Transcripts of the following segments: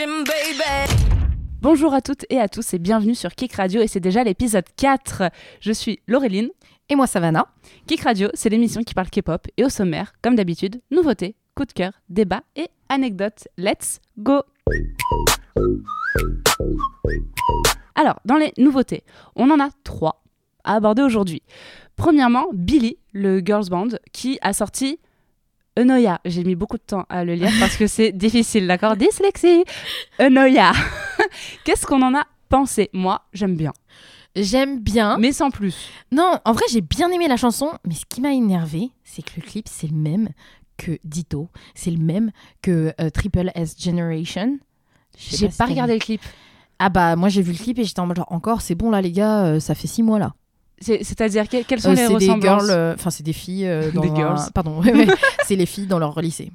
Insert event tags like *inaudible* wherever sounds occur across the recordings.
attention, baby. Bonjour à toutes et à tous et bienvenue sur Kick Radio et c'est déjà l'épisode 4. Je suis Laureline. Et moi, Savannah. Kick Radio, c'est l'émission qui parle K-pop et au sommaire, comme d'habitude, nouveautés, coup de cœur, débat et anecdotes. Let's go Alors, dans les nouveautés, on en a trois à aborder aujourd'hui. Premièrement, Billy, le girls band, qui a sorti Enoya. J'ai mis beaucoup de temps à le lire parce que c'est difficile, d'accord Dyslexie Enoya. *laughs* Qu'est-ce qu'on en a pensé? Moi, j'aime bien. J'aime bien. Mais sans plus. Non, en vrai, j'ai bien aimé la chanson, mais ce qui m'a énervé, c'est que le clip, c'est le même que Ditto. C'est le même que euh, Triple S Generation. J'ai pas regardé le clip. Ah bah, moi, j'ai vu le clip et j'étais en mode genre, encore, c'est bon là, les gars, euh, ça fait six mois là. C'est- C'est-à-dire, que- quelles sont Euh, les ressemblances euh, enfin, c'est des filles euh, *laughs* dans Des un- girls. Pardon, *laughs* c'est les filles dans leur lycée.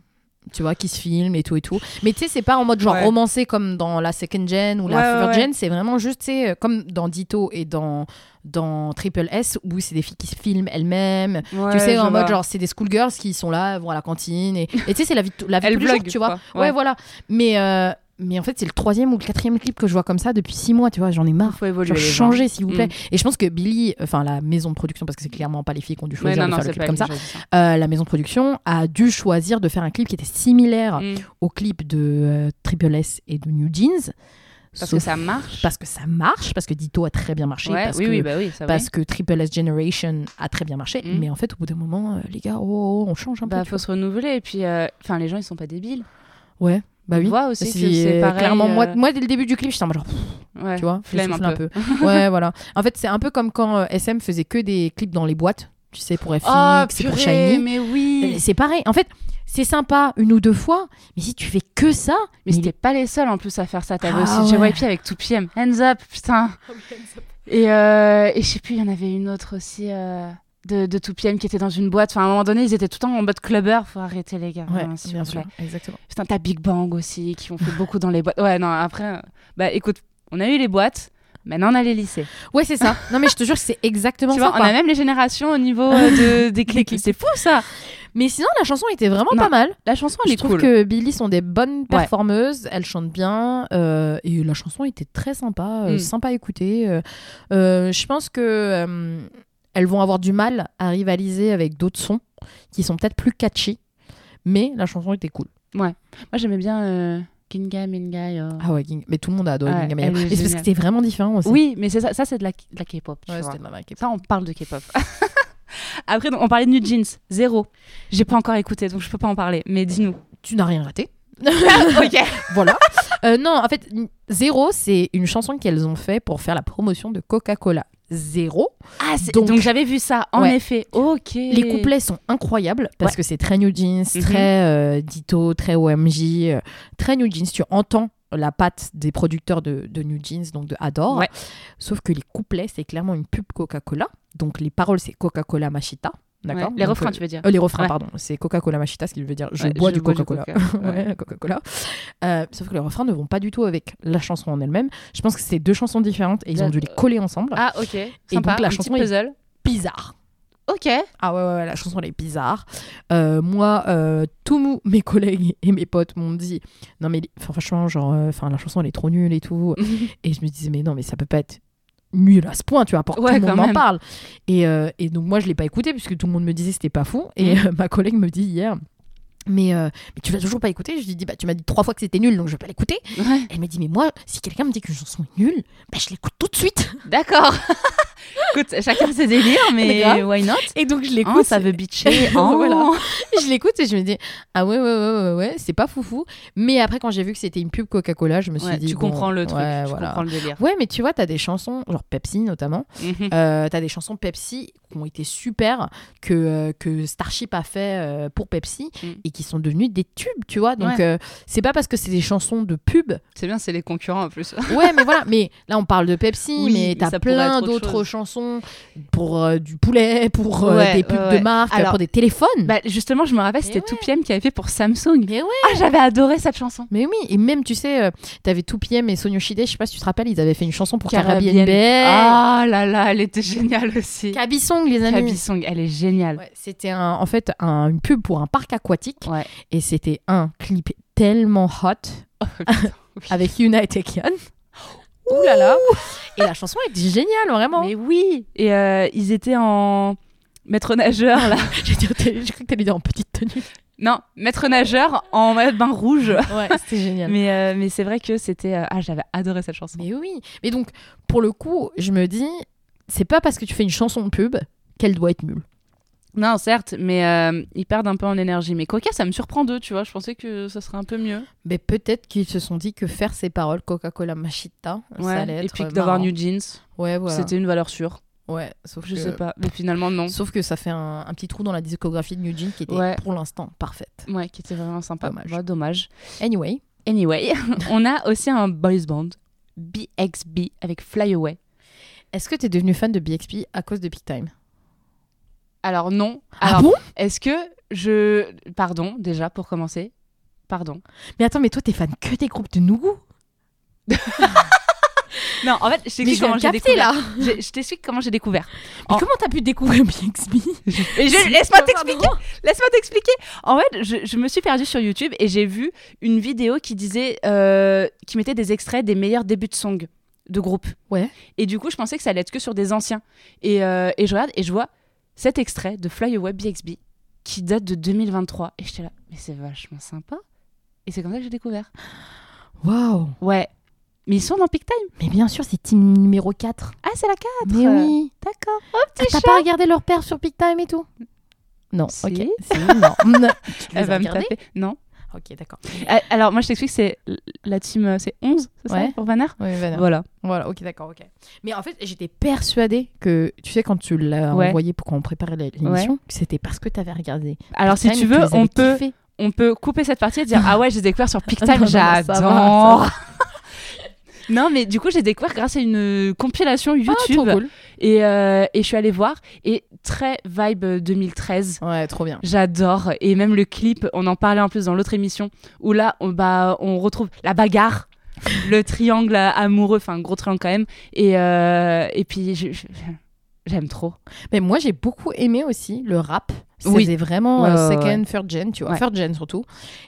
Tu vois, qui se filment et tout et tout. Mais tu sais, c'est pas en mode genre Ouais. romancé comme dans la second gen ou la Ouais, third ouais. gen. C'est vraiment juste, tu sais, comme dans Ditto et dans, dans Triple S où c'est des filles qui se filment elles-mêmes. Ouais, tu sais, en mode genre, c'est des schoolgirls qui sont là, vont à la cantine. Et tu sais, c'est la vie, de- la vie tu vois. Ouais. Ouais. voilà. Mais, euh, mais en fait, c'est le troisième ou le quatrième clip que je vois comme ça depuis six mois, tu vois. J'en ai marre. faut évoluer. Changer, s'il vous plaît. Mm. Et je pense que Billy, enfin la maison de production, parce que c'est clairement pas les filles qui ont dû choisir non, de non, faire le clip comme ça, euh, la maison de production a dû choisir de faire un clip qui était similaire Mm. au clip de euh, Triple S et de New Jeans. Parce Sauf- que ça marche. parce que ça marche, parce que Ditto a très bien marché, Ouais, parce, oui, que, oui, bah oui, ça parce que Triple S Generation a très bien marché. Mm. Mais en fait, au bout d'un moment, euh, les gars, oh, oh, on change un Bah, peu. tu faut se renouveler. Et puis, enfin, les gens, ils sont pas débiles. Ouais, bah oui. Voit aussi que C'est- pareil. Clairement, moi, euh, moi, dès le début du clip, j'étais en mode genre, pff, ouais, tu vois, je un peu. ouais, *laughs* voilà. En fait, c'est un peu comme quand euh, SM faisait que des clips dans les boîtes, tu sais, pour FX, Oh, c'est pour Shiny. mais oui. C'est pareil. En fait, c'est sympa une ou deux fois, mais si tu fais que ça, Mais c'était pas les seuls en plus à faire ça. T'avais Ah aussi ouais. JYP avec 2PM. Hands up, putain. *laughs* Et, euh, et je sais plus, il y en avait une autre aussi euh, de, de 2PM qui était dans une boîte. Enfin, à un moment donné, ils étaient tout le temps en mode clubber. Faut arrêter, les gars. Ouais, s'il bien vous sûr, exactement. Putain, t'as Big Bang aussi, qui ont fait beaucoup dans les boîtes. Ouais, non, après, euh, bah écoute, on a eu les boîtes. Maintenant, on a les lycées. Ouais, c'est ça. *laughs* Non, mais je te jure que c'est exactement Tu ça. vois, on a même les générations au niveau *laughs* euh, de, des clips. C'est fou, ça. Mais sinon, la chanson était vraiment Non, pas mal. La chanson, elle Je est trouve cool. que Billy sont des bonnes performeuses. Elles chantent bien. euh, et la chanson était très sympa, euh, Mm. sympa à écouter. euh. Je pense que elles vont avoir du mal à rivaliser avec d'autres sons qui sont peut-être plus catchy. Mais la chanson était cool. Moi, j'aimais bien euh, Ginga Minga. Yo. Ah ouais, Ging- mais tout le monde a adoré Ouais, Ginga est Mais c'est parce que c'était vraiment différent aussi. Oui, mais ça, ça c'est de la, de la K-pop. Ouais. Ça, on parle de K-pop. *laughs* Après, donc, on parlait de New Jeans. Zéro. J'ai pas encore écouté, donc je peux pas en parler. Mais dis-nous. Tu n'as rien raté. *laughs* ok. *laughs* voilà. Euh, non, en fait, Zéro, c'est une chanson qu'elles ont fait pour faire la promotion de Coca-Cola. Zéro. Ah, c'est- Donc- donc, j'avais vu ça, en Ouais. effet. Ok. Les couplets sont incroyables parce Ouais. que c'est très New Jeans, Mhm. très euh, Ditto, très OMG, euh, très New Jeans. Tu entends la patte des producteurs de, de New Jeans, donc de Adore. Ouais. Sauf que les couplets, c'est clairement une pub Coca-Cola. Donc les paroles, c'est Coca-Cola Machita. D'accord Ouais. Les refrains, euh, tu veux dire. euh, les refrains, Ouais. pardon. C'est Coca-Cola Machita, ce qui veut dire je Ouais, bois je du Coca-Cola. Coca, *laughs* Coca-Cola. Euh, sauf que les refrains ne vont pas du tout avec la chanson en elle-même. Je pense que c'est deux chansons différentes et ils ont dû les coller ensemble. Ah, ok. Et Sympa. donc, la un chanson petit est- puzzle. Bizarre. Ok. Ah ouais, ouais, ouais, la chanson elle est bizarre. Euh, moi, euh, tous mes collègues et mes potes m'ont dit non mais franchement genre, euh, la chanson elle est trop nulle et tout. *laughs* et je me disais mais non mais ça peut pas être nul à ce point, tu vois, pour que Ouais, tout le monde en même. parle. Et, euh, et donc moi je l'ai pas écouté puisque tout le monde me disait c'était pas fou. Et Mhm. euh, ma collègue me dit hier. Mais, euh, mais tu l'as toujours pas écouté? Je lui dis bah tu m'as dit trois fois que c'était nul donc je vais pas l'écouter. Ouais. Elle m'a dit mais moi si quelqu'un me dit qu'une chanson est nulle, bah je l'écoute tout de suite. D'accord. *laughs* Écoute, chacun ses délires, Mais why not? Et donc je Oh, l'écoute. ça veut bitcher. Oh. *laughs* Voilà. je l'écoute et je me dis ah ouais ouais ouais ouais, ouais c'est pas foufou mais après quand j'ai vu que c'était une pub Coca-Cola je me suis Ouais, dit tu bon, comprends le truc. ouais, tu voilà. comprends le délire. ouais mais tu vois t'as des chansons genre Pepsi notamment Mhm. euh, t'as des chansons Pepsi qui ont été super que euh, que Starship a fait euh, pour Pepsi Mm. et qui sont devenues des tubes tu vois donc c'est pas parce que c'est des chansons de pub C'est bien, c'est les concurrents en plus. ouais mais voilà mais là on parle de Pepsi Oui, mais t'as plein d'autres. Chansons pour euh, du poulet pour euh, Ouais, des pubs ouais, de ouais. marque Alors, pour des téléphones Bah, justement, je me rappelle, c'était Mais 2PM qui avait fait pour Samsung. mais ouais Ah, j'avais adoré cette chanson. Mais oui, et même, tu sais, euh, t'avais 2PM et Sonyo Shide, je sais pas si tu te rappelles, ils avaient fait une chanson pour Caribbean. Caribbean. Ah là là, elle était géniale aussi. Kaby Song, les amis. Kaby Song, elle est géniale. Ouais, c'était un- en fait un- une pub pour un parc aquatique Ouais. et c'était un clip tellement hot Oh, oui. *laughs* avec Yuna et. Ouh là là Et la chanson est géniale, vraiment. Mais oui Et euh, ils étaient en maître nageur, là. *laughs* J'ai cru que t'allais dire en petite tenue. non, maître nageur en maillot de bain rouge. Ouais, c'était génial. *laughs* Mais, euh, mais c'est vrai que c'était... euh, Ah, j'avais adoré cette chanson. Mais oui. Mais donc, pour le coup, je me dis, c'est pas parce que tu fais une chanson de pub qu'elle doit être nulle. Non, certes, mais euh, ils perdent un peu en énergie. Mais Coca, ça me surprend d'eux, tu vois. Je pensais que ça serait un peu mieux. Mais peut-être qu'ils se sont dit que faire ces paroles Coca-Cola Machita, ça allait être Et puis que d'avoir. New Jeans, Ouais, voilà. c'était une valeur sûre. Ouais, sauf Je que... sais pas. Mais finalement, non. Sauf que ça fait un, un petit trou dans la discographie de New Jeans qui était Ouais. pour l'instant parfaite. Ouais, qui était vraiment sympa. Dommage. Ouais, dommage. Anyway, Anyway, *laughs* on a aussi un boys band, BXB, avec Fly Away. est-ce que t'es devenu fan de BXP à cause de Peak Time? Alors non. Ah bon? Est-ce que je... Pardon, déjà, pour commencer. Pardon. Mais attends, mais toi t'es fan que des groupes de Nougou? *laughs* Non, en fait, je t'explique comment j'ai découvert. là Je, je t'explique comment j'ai découvert. Mais En- comment t'as pu découvrir *laughs* je- Laisse-moi t'expliquer. Laisse-moi t'expliquer. En fait, je, je me suis perdue sur YouTube et j'ai vu une vidéo qui disait, euh, qui mettait des extraits des meilleurs débuts de song de groupe. Ouais. Et du coup, je pensais que ça allait être que sur des anciens. Et, euh, et je regarde et je vois cet extrait de Fly Away BXB qui date de 2023. Et j'étais là, mais c'est vachement sympa. Et c'est comme ça que j'ai découvert. Waouh Ouais. Mais ils sont dans Peak Time. Mais bien sûr, c'est team numéro 4. Ah, c'est la 4. Mais oui D'accord. Oh, Ah, petit T'as chat. pas regardé leur père sur Peak Time et tout? Non, Si. ok. *laughs* Si, non. Non. *laughs* Tu les Elle as va me regardés? taper. Non. Ok, d'accord. Euh, Alors, moi, je t'explique, c'est la team, euh, c'est 11, c'est Ouais. ça, pour Vanner Oui, voilà. Voilà. Voilà, ok, d'accord, ok. Mais en fait, j'étais persuadée que, tu sais, quand tu l'as Ouais. envoyé pour qu'on préparait la- l'émission, que c'était parce que t'avais regardé. Alors, si tu veux, on avais peut, on peut couper cette partie et dire *laughs* Ah ouais, j'ai découvert sur Peak Non, Time, non, non, ça va, j'adore. *laughs* Non, mais du coup, j'ai découvert grâce à une compilation Ah, YouTube. trop cool. et, euh, et je suis allée voir. Et très vibe 2013. Ouais, trop bien. J'adore. Et même le clip, on en parlait en plus dans l'autre émission, où là, on, bah, on retrouve la bagarre, le triangle amoureux, enfin, gros triangle quand même. Et, euh, et puis, je- je- j'aime trop. Mais moi, j'ai beaucoup aimé aussi le rap. Ça Oui. vraiment Ouais, euh, second, ouais. third gen, tu vois. Ouais. Third gen surtout.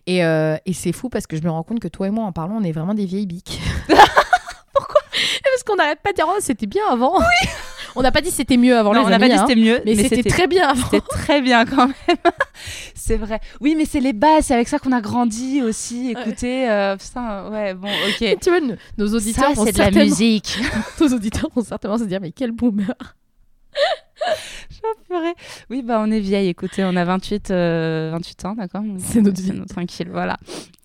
Et, euh, et c'est fou parce que je me rends compte que toi et moi, en parlant, on est vraiment des vieilles biques. *laughs* Parce qu'on n'arrête pas de dire, oh, c'était bien avant. Oui On n'a pas dit c'était mieux avant Non, les on n'a pas dit hein. c'était mieux, mais, c'était très bien avant. C'était très bien quand même. *laughs* c'est vrai. Oui, mais c'est les bases, c'est avec ça qu'on a grandi aussi. Écoutez, euh, putain, ouais, bon, ok. Tu vois, nos, nos auditeurs Ça, c'est de la musique. *laughs* nos auditeurs vont certainement se dire, mais quel boomer. *laughs* Oui, bah on est vieille, écoutez, on a 28, euh, 28 ans, d'accord? C'est notre vie. tranquille, voilà.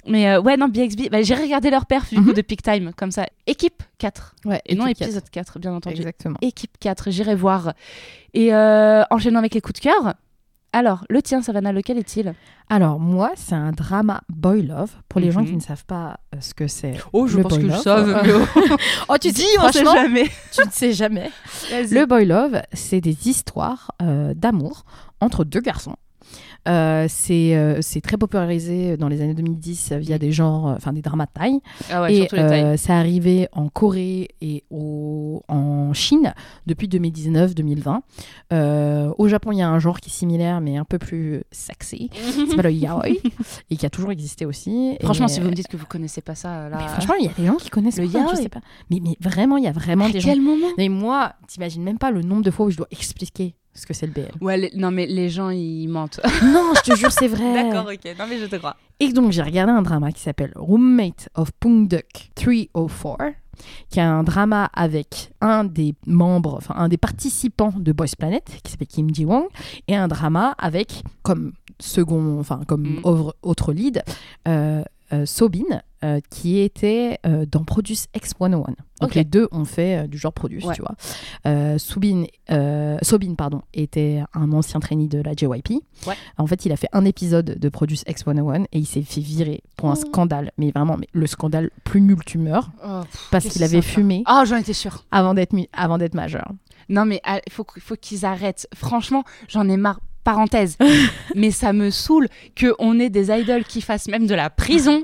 Mais euh, ouais, non, BXB, bah, j'ai regardé leur perf du coup Mhm. de Peak Time, comme ça. Équipe 4, Ouais, et non épisode 4, bien 4. entendu. Exactement. Équipe 4, j'irai voir. Et euh, enchaînons avec les coups de cœur. Alors, le tien, Savannah, lequel est-il? Alors, moi, c'est un drama boy love. Pour les gens Mhm. qui ne savent pas euh, ce que c'est. Oh, je pense que je savais, mais *laughs* Oh, tu dis, *laughs* on sait franchement, jamais. tu ne sais jamais. *laughs* Le... Le boy love, c'est des histoires euh, d'amour entre deux garçons. Euh, c'est euh, c'est très popularisé dans les années 2010 via des genres, euh, enfin des dramas de. Ah ouais, et c'est arrivé en Corée et au, en Chine depuis 2019-2020. Euh, au Japon, il y a un genre qui est similaire mais un peu plus sexy. *laughs* C'est pas le yaoi et qui a toujours existé aussi. Franchement, Et- si vous me dites que vous connaissez pas ça, là. mais franchement, il y a des gens qui connaissent Le pas, je yaoi. sais pas. Mais, mais vraiment, il y a vraiment à des gens. quel moment? Mais moi, t'imagines même pas le nombre de fois où je dois expliquer ce que c'est le BL. Ouais, les- non, mais les gens, ils mentent. *laughs* non, je te jure, c'est vrai. *laughs* D'accord, ok. Non, mais je te crois. Et donc, j'ai regardé un drama qui s'appelle Roommate of Pungduk 304, qui est un drama avec un des membres, enfin un des participants de Boys Planet, qui s'appelle Kim Ji-won, et un drama avec comme second, enfin comme Mm. autre, autre lead, euh, euh, Sobin, euh, qui était euh, dans Produce X101. Donc les deux ont fait euh, du genre Produce, Ouais. tu vois. Sobin, pardon, était un ancien trainee de la JYP. Ouais. En fait, il a fait un épisode de Produce X101 et il s'est fait virer pour un Oh. scandale, mais vraiment mais le scandale plus nul que tu meurs, parce qu'il avait fumé Ah, j'en étais sûre. avant d'être mu- avant d'être majeur. Non, mais ah, il faut, qu- faut qu'ils arrêtent. Franchement, j'en ai marre. Parenthèse. *laughs* mais ça me saoule qu'on ait des idols qui fassent même de la prison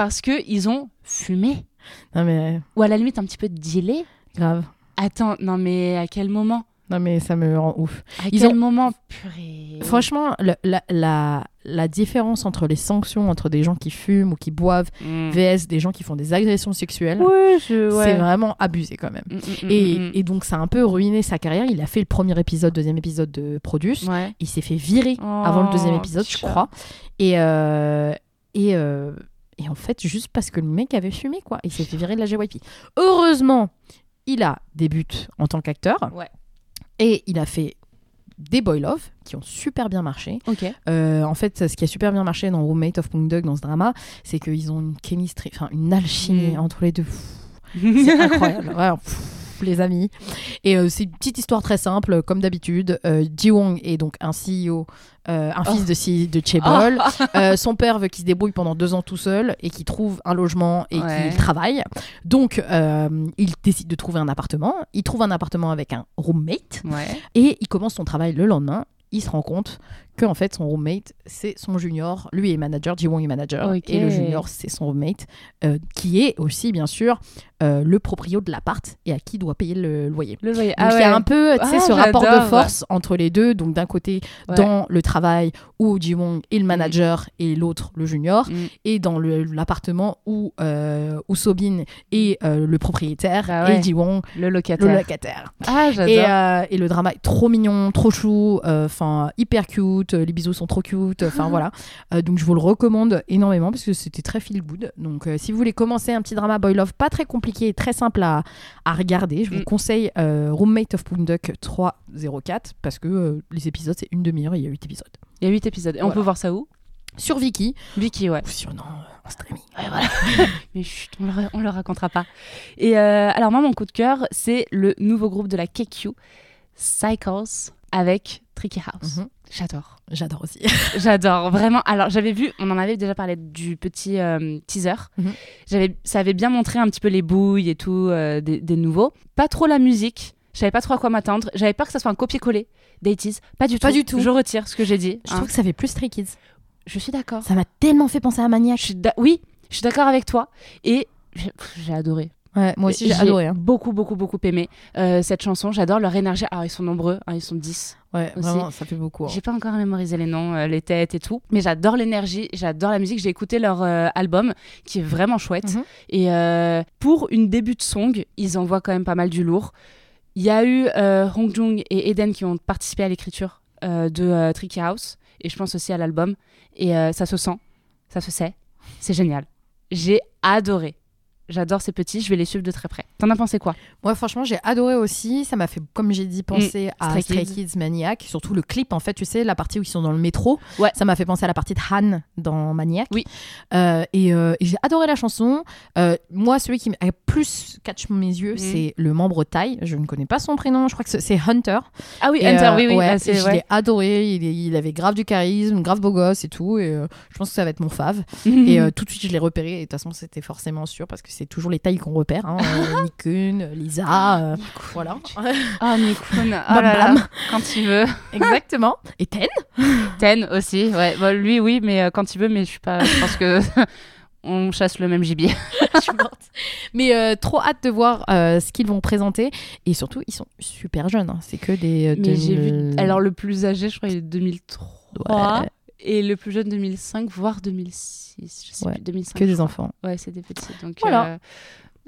parce qu'ils ont fumé. Non mais Ou à la limite un petit peu dealé. grave. Attends, non, mais à quel moment? Non, mais ça me rend ouf. À Ils quel ont- moment? Purée Franchement, le- la, la, la différence entre les sanctions entre des gens qui fument ou qui boivent Mm. vs des gens qui font des agressions sexuelles, Ouais, je- ouais. c'est vraiment abusé quand même. Mm, mm, mm, Et, et donc, ça a un peu ruiné sa carrière. Il a fait le premier épisode, deuxième épisode de Produce. Ouais. Il s'est fait virer avant le deuxième Oh, épisode, je crois. Et, euh, et, euh, et en fait, juste parce que le mec avait fumé, quoi. Il s'est fait virer de la JYP. Heureusement, il a des buts en tant qu'acteur. Ouais. Et il a fait des Boy Love qui ont super bien marché. Ok. Euh, en fait, ce qui a super bien marché dans Roommate of Pungdug, dans ce drama, c'est qu'ils ont une chemistry, enfin une alchimie Mm. entre les deux. C'est incroyable. *laughs* Vraiment, les amis. Et euh, c'est une petite histoire très simple, comme d'habitude. Euh, Ji-Wong est donc un CEO, euh, un Oh. fils de, C- de Chaebol. Euh, son père veut qu'il se débrouille pendant deux ans tout seul et qu'il trouve un logement et Ouais. qu'il travaille. Donc, il décide de trouver un appartement. Il trouve un appartement avec un roommate Ouais. et il commence son travail le lendemain. Il se rend compte que en fait son roommate c'est son junior, lui est manager, Ji-Wong est manager et le junior c'est son roommate euh, qui est aussi bien sûr euh, le proprio de l'appart et à qui doit payer le loyer. Le loyer. Donc Ah il y a un peu Ah, ce rapport de force entre les deux. Donc d'un côté Ouais. dans le travail où Ji-Wong est le manager et l'autre le junior Mm. et dans l'appartement où, euh, où Sobin est euh, le propriétaire Ah ouais. et Ji-Wong Le le locataire. locataire. Ah, et le drama est trop mignon, trop chou, enfin hyper cute, euh, les bisous sont trop cute, enfin voilà. Euh, donc je vous le recommande énormément parce que c'était très feel good. Donc euh, si vous voulez commencer un petit drama boy love pas très compliqué et très simple à, à regarder, je vous Mm. conseille Roommate of Punduk 304 parce que les épisodes c'est une demi-heure et il y a 8 épisodes. Il y a 8 épisodes. Et on peut voir ça où? Sur Viki Vicky, ouais. ou sur non, en streaming. Ouais, voilà. *laughs* Mais chut, on le, on le racontera pas. Et euh, alors, moi, mon coup de cœur, c'est le nouveau groupe de la KQ, Cycles, avec Tricky House. Mhm. J'adore. J'adore aussi. *laughs* J'adore, vraiment. Alors, j'avais vu, on en avait déjà parlé du petit euh, teaser. Mhm. J'avais, ça avait bien montré un petit peu les bouilles et tout euh, des, des nouveaux. Pas trop la musique. Je savais pas trop à quoi m'attendre. J'avais peur que ça soit un copier-coller d'Aities. Pas du tout. Pas du tout. Je retire ce que j'ai dit. Je hein. trouve que ça fait plus Stray Kids. Je suis d'accord. Ça m'a tellement fait penser à Maniac. Je suis oui, je suis d'accord avec toi. Et j'ai adoré. Ouais, moi aussi j'ai adoré. hein. beaucoup, beaucoup, beaucoup aimé euh, cette chanson. J'adore leur énergie. Alors, ils sont nombreux, hein, ils sont 10. Ouais, aussi. vraiment, ça fait beaucoup. hein. J'ai pas encore mémorisé les noms, euh, les têtes et tout. Mais j'adore l'énergie, j'adore la musique. J'ai écouté leur euh, album qui est vraiment chouette. Mhm. Et pour une début de song, ils envoient quand même pas mal du lourd. Il y a eu Hong Jung et Eden qui ont participé à l'écriture de Tricky House. Et je pense aussi à l'album. Et ça se sent, ça se sait. C'est génial. J'ai adoré. J'adore ces petits, je vais les suivre de très près. T'en as pensé quoi? Moi, franchement, j'ai adoré aussi. Ça m'a fait, comme j'ai dit, penser à Mm. Stray Stray Kids. Kids. Maniac. Surtout le clip, en fait, tu sais, la partie où ils sont dans le métro. Ouais. Ça m'a fait penser à la partie de Han dans Maniac. Oui. Euh, et euh, et j'ai adoré la chanson. Euh, moi, celui qui a plus catch mes yeux, Mm. c'est le membre Thai. Je ne connais pas son prénom. Je crois que c'est- Hunter. Ah oui, Et, euh, oui, oui. ouais, ah, je ouais. l'ai adoré. Il, est- il avait grave du charisme, grave beau gosse et tout. Et je pense que ça va être mon fave. *laughs* Et tout de suite, je l'ai repéré. Et de toute façon, c'était forcément sûr parce que c'est toujours les tailles qu'on repère. Hein. Euh, *laughs* Nikun, Lisa, euh, voilà. *laughs* Ah, Mikun, oh Bam là là, bam. quand il veut. Exactement. Et Ten? *laughs* Ten aussi, ouais. Bon, lui, oui, mais euh, quand il veut, mais je suis pas. Je pense que on chasse le même gibier. Mais euh, trop hâte de voir euh, ce qu'ils vont présenter. Et surtout, ils sont super jeunes. hein. C'est que des. euh, Mais j'ai vu. 2000. Alors, le plus âgé, je crois, il est 2003. Ouais, Et le plus jeune, 2005, voire 2006. Je sais Ouais, plus, 2005. que des enfants. Ouais, c'est des petits. Donc, Voilà. euh,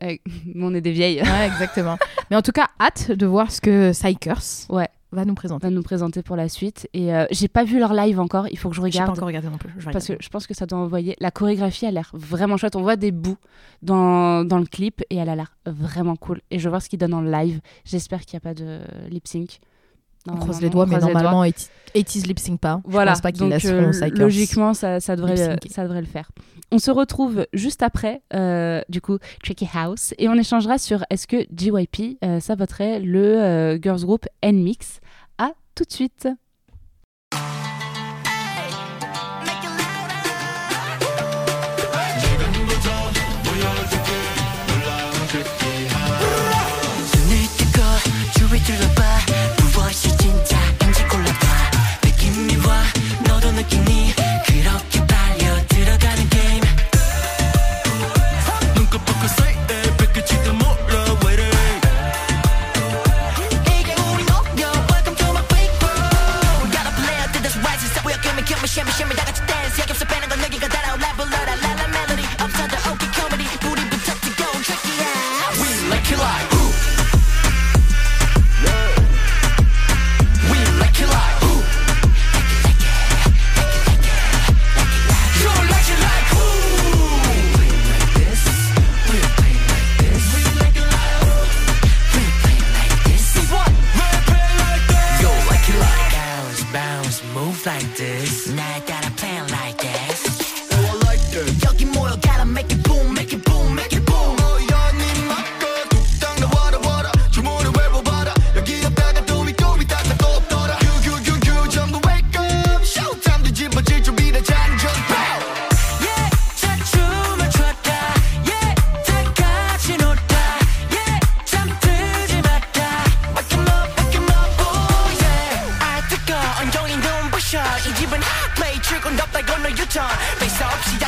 euh, *laughs* on est des vieilles. Ouais, exactement. *laughs* Mais en tout cas, hâte de voir ce que Psychers Ouais. va nous présenter. va nous présenter pour la suite. Et euh, j'ai pas vu leur live encore. Il faut que je J'ai pas regarde. encore regardé non plus. Je vais Parce que je pense que ça doit envoyer. La chorégraphie a l'air vraiment chouette. On voit des bouts dans, dans le clip et elle a l'air vraiment cool. Et je veux voir ce qu'ils donnent en live. J'espère qu'il n'y a pas de lip sync. On croise les doigts, mais normalement, 80s lip sync pas. Voilà, Je pense pas qu'ils donc laisseront euh, logiquement, ça, ça, devrait, le- lip-syncer. ça devrait le faire. On se retrouve juste après, euh, du coup, Tricky House, et on échangera sur est-ce que JYP, euh, ça voterait le euh, girls group N-Mix. À tout de suite. 기분 매일 출근 덥다고 너 유턴 Face up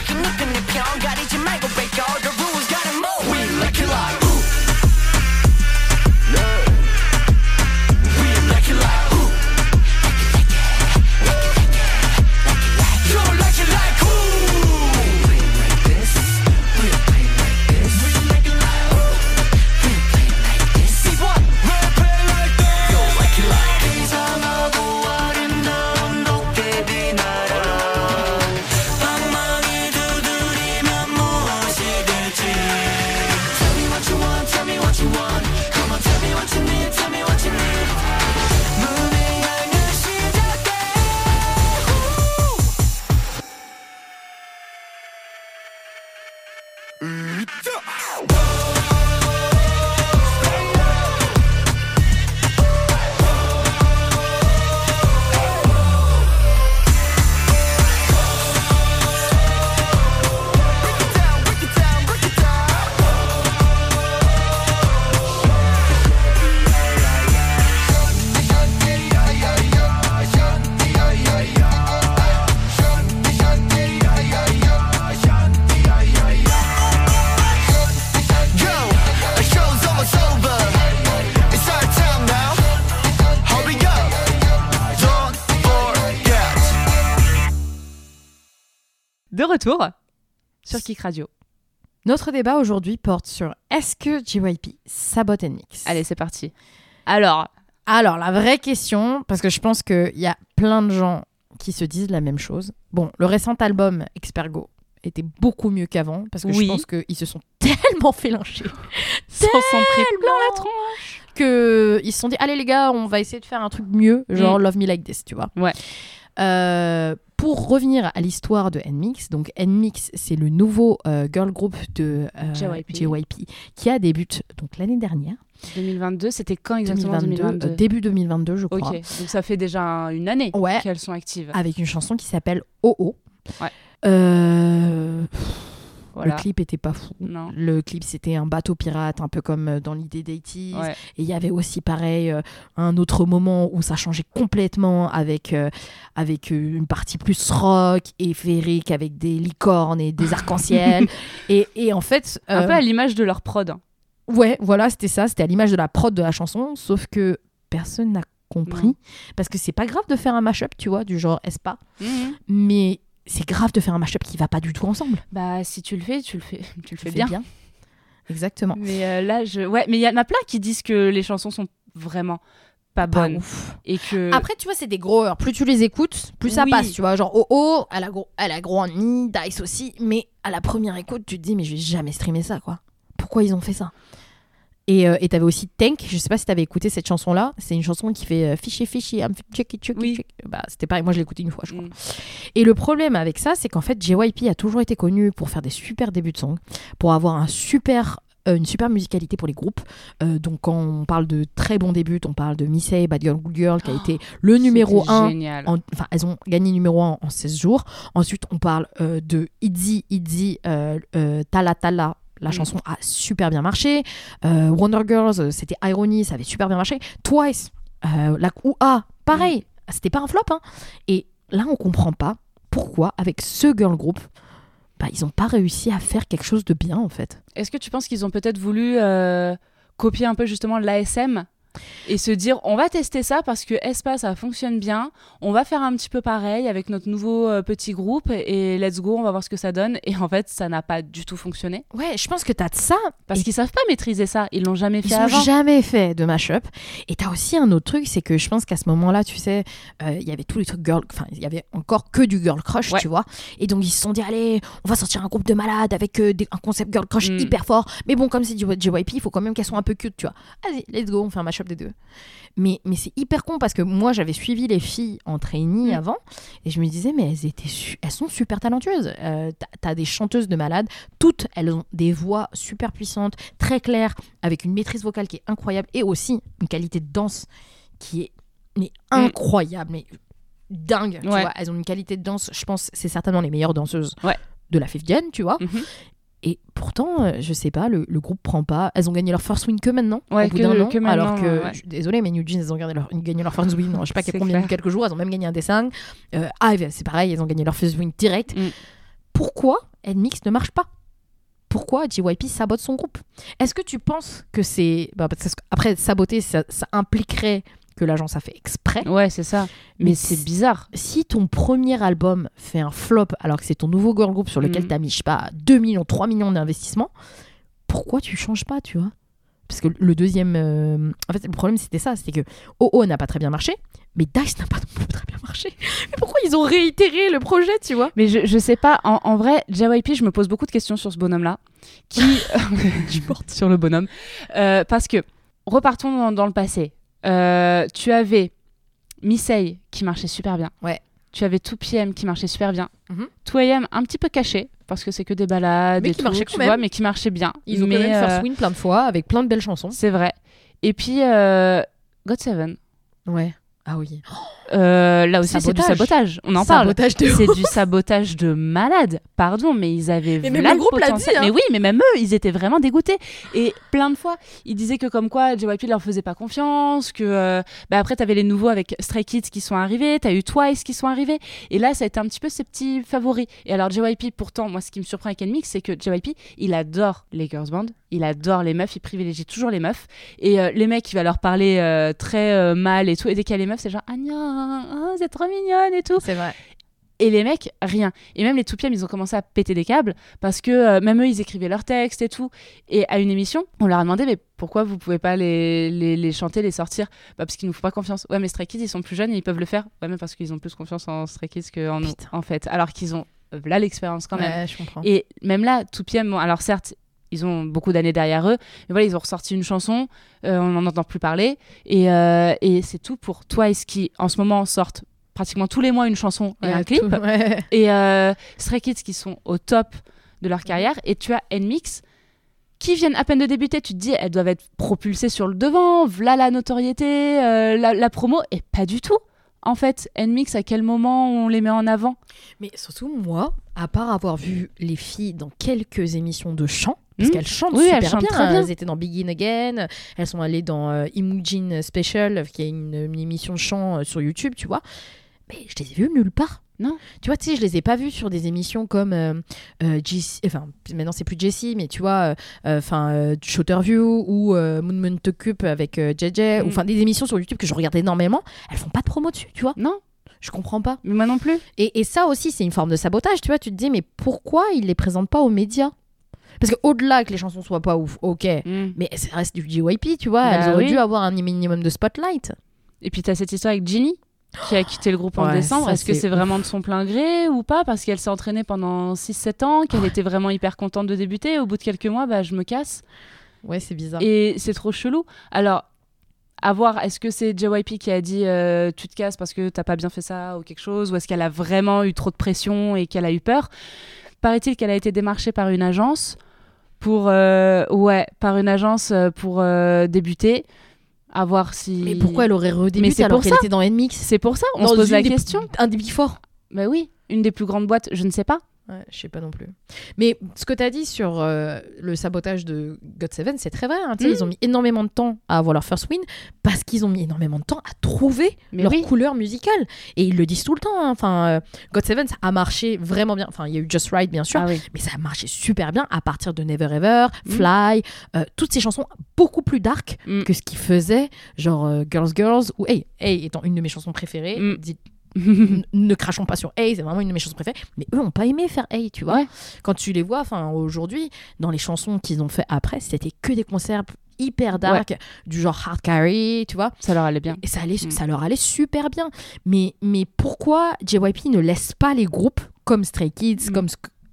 retour sur Kick Radio. Notre débat aujourd'hui porte sur est-ce que JYP sabote Mix Allez, c'est parti. Alors, Alors, la vraie question, parce que je pense qu'il y a plein de gens qui se disent la même chose. Bon, le récent album Expergo était beaucoup mieux qu'avant, parce que Oui. je pense qu'ils se sont *laughs* tellement fait lyncher sans s'en la tronche. qu'ils se sont dit allez les gars on va essayer de faire un truc mieux genre Mm. Love Me Like This tu vois Ouais. Euh, pour revenir à l'histoire de NMIX donc NMIX c'est le nouveau euh, girl group de euh, JYP. JYP qui a débuté donc l'année dernière 2022, c'était quand exactement 2022, 2022, euh, début 2022 je Ok, crois donc ça fait déjà un- une année Ouais. qu'elles sont actives. avec une chanson qui s'appelle OO Ouais. Euh, voilà. le clip était pas fou Non. le clip c'était un bateau pirate un peu comme euh, dans l'idée Ouais. Et il y avait aussi pareil euh, un autre moment où ça changeait complètement avec, euh, avec une partie plus rock et féerique avec des licornes et des arcs-en-ciel. *laughs* et, et en fait, Un peu à l'image de leur prod. hein. ouais, voilà, c'était ça. C'était à l'image de la prod de la chanson, sauf que personne n'a compris. Parce que c'est pas grave de faire un mashup, tu vois, du genre Espa, Mhm. mais c'est grave de faire un mashup qui va pas du tout ensemble. Bah, si tu le fais, tu le fais, *laughs* tu le fais bien. Exactement. Mais euh, là, je. Ouais, mais il y en a plein qui disent que les chansons sont vraiment pas Pas bonnes. ouf. Et que. Après, tu vois, c'est des gros heures. Plus tu les écoutes, plus ça Oui. passe. Tu vois, genre, oh oh, elle a gros, elle a gros ennemi, Dice aussi. Mais à la première écoute, tu te dis, mais je vais jamais streamer ça, quoi. Pourquoi ils ont fait ça? Et euh, et t'avais aussi Tank. Je sais pas si t'avais écouté cette chanson-là. C'est une chanson qui fait euh, fishy fishy, I'm. Oui. Bah, c'était pareil. Moi, je l'ai écouté une fois, je crois. Mm. Et le problème avec ça, c'est qu'en fait, JYP a toujours été connu pour faire des super débuts de son, pour avoir un super, euh, une super musicalité pour les groupes. Euh, donc, quand on parle de très bons débuts, on parle de Missy, Bad Girl, Good Girl, qui a été le numéro C'était 1 Génial. en- Enfin, elles ont gagné numéro 1 en 16 jours. Ensuite, on parle euh, de Itzy, Itzy, euh, Tala Tala. La Mm. chanson a super bien marché. Euh, Wonder Girls, euh, c'était Irony, ça avait super bien marché. Twice, euh, la OUA, pareil, Mm. c'était pas un flop. hein. Et là, on comprend pas pourquoi, avec ce girl group, bah, ils ont pas réussi à faire quelque chose de bien, en fait. Est-ce que tu penses qu'ils ont peut-être voulu euh, copier un peu justement l'ASM et se dire on va tester ça parce que Espa ça fonctionne bien, on va faire un petit peu pareil avec notre nouveau euh, petit groupe et let's go, on va voir ce que ça donne. Et en fait, ça n'a pas du tout fonctionné Ouais, je pense que t'as de ça. parce Et- qu'ils savent pas maîtriser ça, ils l'ont jamais fait Ils ont avant. jamais fait de mashup. Et t'as aussi un autre truc, c'est que je pense qu'à ce moment-là, tu sais, euh, il y avait tous les trucs girl, enfin, il y avait encore que du girl crush, Ouais. tu vois. Et donc ils se sont dit, allez, on va sortir un groupe de malades avec euh, des- un concept girl crush Mm. hyper fort. Mais bon, comme c'est du JYP, il faut quand même qu'elles soient un peu cute, tu vois. Allez, let's go, on fait un mashup des deux. Mais, mais c'est hyper con parce que moi, j'avais suivi les filles en trainee Mm. avant et je me disais, mais elles, étaient elles sont super talentueuses. Euh, t'as- des chanteuses de malades, toutes elles ont des voix super puissantes, très claires, avec une maîtrise vocale qui est incroyable et aussi une qualité de danse qui est mais incroyable, mais dingue. Tu Ouais. vois, elles ont une qualité de danse, je pense, c'est certainement les meilleures danseuses Ouais. de la fifth gen, tu vois. Mhm. Et pourtant, euh, je sais pas, le, le groupe prend pas. Elles ont gagné leur first win que maintenant, Ouais, au bout d'un an. que alors que, ouais. je désolée, mais New Jeans, elles ont gagné leur, gagné leur first win, je sais pas combien, clair. quelques jours, elles ont même gagné un dessin. Euh, Hive, c'est pareil, elles ont gagné leur first win direct. Mm. Pourquoi NMIX ne marche pas? Pourquoi JYP sabote son groupe? Est-ce que tu penses que c'est. bah, parce que après, saboter, ça, ça impliquerait que l'agence a fait exprès. Ouais, c'est ça. Mais, Mais c'est bizarre. Si ton premier album fait un flop alors que c'est ton nouveau girl group sur lequel Mhm. tu as mis, je sais pas, 2 millions, 3 millions d'investissement, pourquoi tu changes pas, tu vois? Parce que le deuxième. euh, En fait, le problème, c'était ça c'était que OO n'a pas très bien marché, mais Dice n'a pas non plus très bien marché. *laughs* Mais pourquoi ils ont réitéré le projet, tu vois? Mais je, je sais pas, en, en vrai, JYP, je me pose beaucoup de questions sur ce bonhomme-là, qui. *laughs* je porte sur le bonhomme. Euh, parce que, repartons dans, dans le passé. Euh, tu avais Missei qui marchait super bien. Ouais. Tu avais 2PM qui marchait super bien. Mhm. 2AM un petit peu caché, parce que c'est que des balades Mais et qui tout, marchait tu vois, mais qui marchait bien. Ils ont mais, quand même euh, first win plein de fois avec plein de belles chansons. C'est vrai. Et puis, euh, God Seven. Ouais. Ah oui. Euh, là aussi, c'est du Sabotage. On en parle. Sabotage C'est du sabotage de malade. Pardon, mais ils avaient Mais même le groupe l'a dit, hein. Mais oui, mais même eux, ils étaient vraiment dégoûtés. Et plein de fois, ils disaient que comme quoi JYP leur faisait pas confiance, que euh, bah après t'avais les nouveaux avec Stray Kids qui sont arrivés, t'as eu Twice qui sont arrivés. Et là, ça a été un petit peu ses petits favoris. Et alors JYP, pourtant, moi, ce qui me surprend avec NMIX, c'est que JYP, il adore les girls band, il adore les meufs, il privilégie toujours les meufs. Et euh, les mecs, il va leur parler euh, très euh, mal et tout. Et dès qu'il y a les meufs, c'est genre, ah non, oh, c'est trop mignonne et tout. C'est vrai. Et les mecs, rien. Et même les 2PM, ils ont commencé à péter des câbles parce que euh, même eux, ils écrivaient leurs textes et tout. Et à une émission, on leur a demandé, mais pourquoi vous pouvez pas les, les, les chanter, les sortir? Bah, Parce qu'ils nous font pas confiance. Ouais, mais Stray Kids, ils sont plus jeunes et ils peuvent le faire. Ouais, mais parce qu'ils ont plus confiance en Stray Kids qu'en nous, en fait. Alors qu'ils ont là l'expérience quand même. Ouais, je comprends. Et même là, 2PM, bon, alors certes, ils ont beaucoup d'années derrière eux, mais voilà, ils ont ressorti une chanson, euh, on n'en entend plus parler, et, euh, et c'est tout pour Twice qui, en ce moment, sortent pratiquement tous les mois une chanson et Ouais, un clip, tout- ouais. *laughs* et euh, Stray Kids qui sont au top de leur carrière, et tu as NMIX qui viennent à peine de débuter, tu te dis, elles doivent être propulsées sur le devant, voilà la notoriété, euh, la, la promo, et pas du tout. En fait, NMIX, à quel moment on les met en avant? Mais surtout, moi, à part avoir vu les filles dans quelques émissions de chant, parce Hmm. qu'elles chantent Oui, super elles chantent bien. très bien. Elles étaient dans Begin Again, elles sont allées dans euh, Imogen Special, qui est une, une émission de chant euh, sur YouTube, tu vois. Mais je les ai vues nulle part. Non. Tu vois, tu sais, je les ai pas vues sur des émissions comme euh, euh, Jessie- enfin maintenant c'est plus Jessie, mais tu vois, euh, enfin euh, Shooterview ou Moon Moon avec JJ, ou Mm. enfin des émissions sur YouTube que je regarde énormément. Elles font pas de promo dessus, tu vois. Non, Je comprends pas. mais moi non plus. Et, et ça aussi, c'est une forme de sabotage, tu vois. Tu te dis, mais pourquoi ils les présentent pas aux médias? Parce qu'au-delà que les chansons soient pas ouf, ok, Mm. mais ça reste du JYP, tu vois. Bah elles auraient oui. dû avoir un minimum de spotlight. Et puis t'as cette histoire avec Ginny qui a quitté le groupe en Ouais, décembre. Est-ce que c'est c'est vraiment de son plein gré ou pas? Parce qu'elle s'est entraînée pendant 6-7 ans, qu'elle était vraiment hyper contente de débuter. Au bout de quelques mois, bah, je me casse. Ouais, c'est bizarre. Et c'est trop chelou. Alors, à voir, est-ce que c'est JYP qui a dit euh, tu te casses parce que t'as pas bien fait ça ou quelque chose? Ou est-ce qu'elle a vraiment eu trop de pression et qu'elle a eu peur? Paraît-il qu'elle a été démarchée par une agence pour euh, ouais par une agence euh, pour euh, débuter à voir si Mais pourquoi elle aurait redébuté Mais c'est alors qu'elle était dans NMIX c'est pour ça on Dans se pose la des- question. Un des big four bah oui une des plus grandes boîtes je ne sais pas Ouais, je sais pas non plus. Mais ce que tu as dit sur euh, le sabotage de God7, c'est très vrai. hein. Mhm. Ils ont mis énormément de temps à avoir leur first win parce qu'ils ont mis énormément de temps à trouver Mais leur oui. couleur musicale. Et ils le disent tout le temps. hein. Enfin, euh, God7, ça a marché vraiment bien. Enfin, il y a eu Just Right, bien sûr. ah oui Mais ça a marché super bien à partir de Never Ever, Mhm. Fly, euh, toutes ces chansons beaucoup plus dark Mm. que ce qu'ils faisaient, genre euh, Girls Girls ou Hey, Hey étant une de mes chansons préférées. Mm. Dites- ne crachons pas sur Hey, c'est vraiment une de mes chansons préférées. Mais eux ont pas aimé faire Hey, tu vois. Ouais. Quand tu les vois, enfin aujourd'hui, dans les chansons qu'ils ont fait après, c'était que des concerts hyper dark, du genre Hard Carry, tu vois. ça leur allait bien Et ça, allait, Mm. ça leur allait super bien. Mais, mais pourquoi JYP ne laisse pas les groupes comme Stray Kids, Mm. comme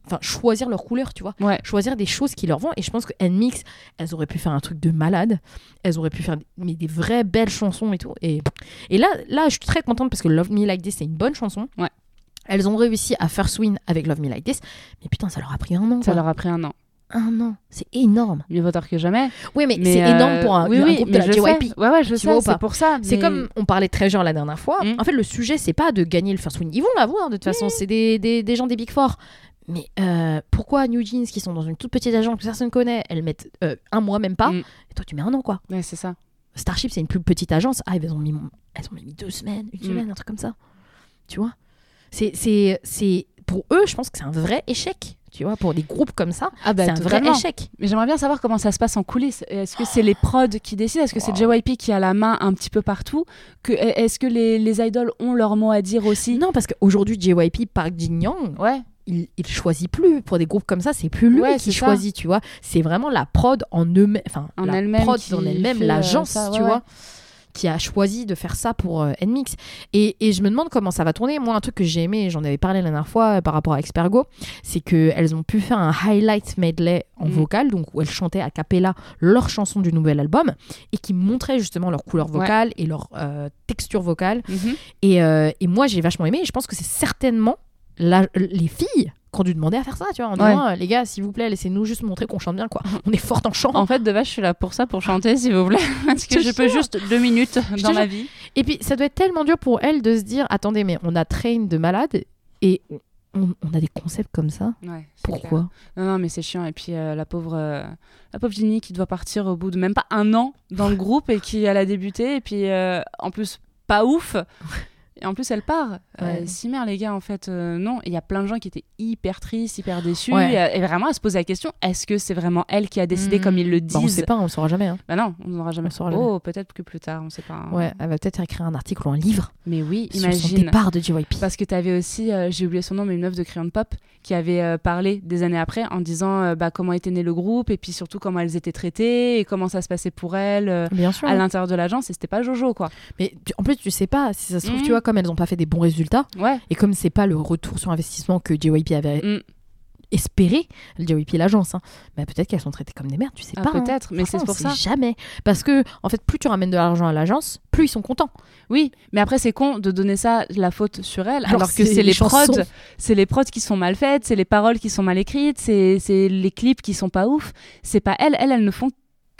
enfin, choisir leur couleur, tu vois ouais Choisir des choses qui leur vont. Et je pense que NMIX, elles auraient pu faire un truc de malade. Elles auraient pu faire des, mais des vraies belles chansons et tout. Et, et là, là, je suis très contente parce que Love Me Like This, c'est une bonne chanson. Ouais. Elles ont réussi à faire win avec Love Me Like This. Mais putain, ça leur a pris un an. ça quoi. leur a pris un an Un an. C'est énorme. mieux vaut tard que jamais Oui, mais, Mais, c'est euh, énorme pour un, oui, un oui, groupe de la je JYP. sais. Ouais, ouais, je sais, c'est pour ça. C'est comme on parlait de Treasure la dernière fois. Mm. En fait, le sujet, c'est pas de gagner le first win. Ils vont l'avoir de toute façon. C'est des, des, des gens des Big Four. Mais euh, pourquoi New Jeans, qui sont dans une toute petite agence que personne connaît, elles mettent euh, un mois, même pas Mm. Et toi, tu mets un an, quoi. Ouais, c'est ça. Starship, c'est une plus petite agence. Ah, elles ont mis, elles ont mis deux semaines, une Mm. semaine, un truc comme ça. Tu vois? C'est, c'est, c'est Pour eux, je pense que c'est un vrai échec. Tu vois, pour des groupes comme ça, Ah bah, c'est un vrai échec. Mais j'aimerais bien savoir comment ça se passe en coulisses. Est-ce que c'est les prods qui décident? Est-ce que c'est JYP qui a la main un petit peu partout? Que, Est-ce que les, les idoles ont leur mot à dire aussi? Non, parce qu'aujourd'hui, JYP, Park Jin-young, Ouais. Il, il choisit plus pour des groupes comme ça c'est plus lui Ouais, qui ça. choisit tu vois c'est vraiment la prod en eux-mêmes enfin En la elle-même prod en elle-même euh, l'agence tu ouais, vois qui a choisi de faire ça pour euh, NMIX et, et je me demande comment ça va tourner moi un truc que j'ai aimé j'en avais parlé la dernière fois euh, par rapport à Expergo c'est que elles ont pu faire un highlight medley en Mhm. vocal donc où elles chantaient a cappella leurs chansons du nouvel album et qui montraient justement leur couleur Ouais. vocale et leur euh, texture vocale Mhm. et, et moi, j'ai vachement aimé. Et je pense que c'est certainement la- les filles qui ont dû demander à faire ça, tu vois, en disant, euh, les gars, s'il vous plaît, laissez-nous juste montrer qu'on chante bien, quoi. *laughs* On est forte en chant. En fait, de base, je suis là pour ça, pour chanter, s'il vous plaît. *laughs* Parce que je peux juste deux minutes Je dans ma vie. Et puis, ça doit être tellement dur pour elles de se dire, attendez, mais on a train de malade et on, on a des concepts comme ça. Ouais, c'est clair. Pourquoi? Non, non, mais c'est chiant. Et puis, euh, la pauvre euh, la pauvre Ginny qui doit partir au bout de même pas un an dans le groupe et qui elle a débuté. Et puis, euh, en plus, pas ouf. *laughs* Et en plus, elle part. Ouais. Euh, Cimer, les gars, en fait, euh, non. Il y a plein de gens qui étaient hyper tristes, hyper déçus. Ouais. Et, euh, et vraiment à se poser la question est-ce que c'est vraiment elle qui a décidé comme ils le Bah, on disent sait pas, on le saura jamais. hein. Bah non, on jamais. On saura jamais. oh, peut-être que plus tard, on sait pas. hein. Ouais, elle va peut-être écrire un article ou un livre Mais oui, sur son imagine. départ de JYP. Parce que tu avais aussi, euh, j'ai oublié son nom, mais une meuf de Crayon de Pop qui avait euh, parlé des années après en disant euh, bah, comment était né le groupe et puis surtout comment elles étaient traitées et comment ça se passait pour elles euh, Bien sûr. à l'intérieur de l'agence et c'était pas Jojo quoi. Mais tu- en plus, tu sais pas si ça se trouve, tu vois, comme elles ont pas fait des bons résultats Ouais. et comme c'est pas le retour sur investissement que JYP avait Mm. espéré, le JYP l'agence, hein, bah, peut-être qu'elles sont traitées comme des merdes, tu sais Ah, pas. hein. peut-être, mais c'est pour ça. Jamais. Parce que, en fait, plus tu ramènes de l'argent à l'agence, plus ils sont contents. Oui, mais après c'est con de donner ça la faute sur elle alors, Alors que c'est les chansons. prods, c'est les prods qui sont mal faites, c'est les paroles qui sont mal écrites, c'est c'est les clips qui sont pas ouf. C'est pas elles, elles elles ne font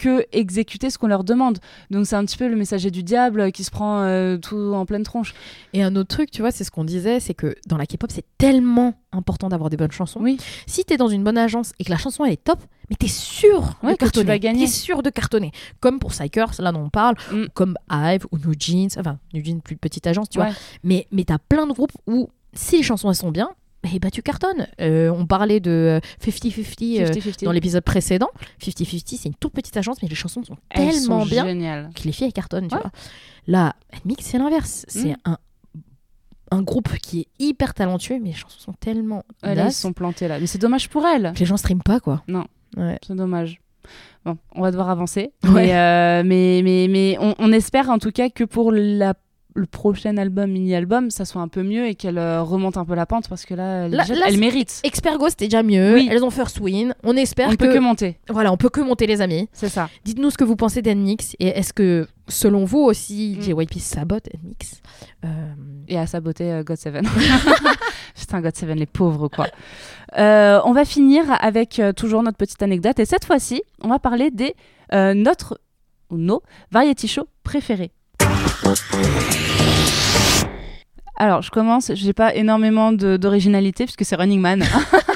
que exécuter ce qu'on leur demande. Donc c'est un petit peu le messager du diable qui se prend euh, tout en pleine tronche. Et un autre truc, tu vois, c'est ce qu'on disait, c'est que dans la K-pop, c'est tellement important d'avoir des bonnes chansons. Oui. Si t'es dans une bonne agence et que la chanson elle est top, mais t'es sûr Ouais, de que tu cartonner. vas gagner. T'es sûr de cartonner. Comme pour Psychers, là dont on parle, Mm. comme Hive ou New Jeans, enfin New Jeans plus petite agence, tu Ouais. vois. Mais mais t'as plein de groupes où si les chansons elles sont bien, eh bah tu cartonnes. Euh, on parlait de euh, 50-50 euh, 50-50. dans l'épisode précédent. 50-50 c'est une toute petite agence, mais les chansons sont Elles tellement sont bien géniales. que les filles elles cartonnent, tu Ouais. vois. Là, Mix c'est l'inverse. C'est Mm. un un groupe qui est hyper talentueux, mais les chansons sont tellement se sont plantés là. Mais c'est dommage pour elles. que les gens streament pas quoi. Non. Ouais. C'est dommage. Bon, on va devoir avancer. Ouais. Mais, euh, mais, mais, mais on, on espère en tout cas que pour la, le prochain album, mini-album, ça soit un peu mieux et qu'elle euh, remonte un peu la pente parce que là, elle, Là- déjà, là, elle c'est- mérite. Expergo c'était déjà mieux. Oui. Elles ont first win. On espère On que, peut que monter. voilà, on peut que monter les amis. C'est ça. Dites-nous ce que vous pensez d'Nmix et est-ce que selon vous aussi Mm. JYP sabote Nmix euh... Et à saboter euh, God Seven. *laughs* Putain, God Seven, les pauvres, quoi. Euh, on va finir avec toujours notre petite anecdote. Et cette fois-ci, on va parler des notre ou nos variety shows préférés. Alors, je commence. J'ai pas énormément d'originalité puisque c'est Running Man.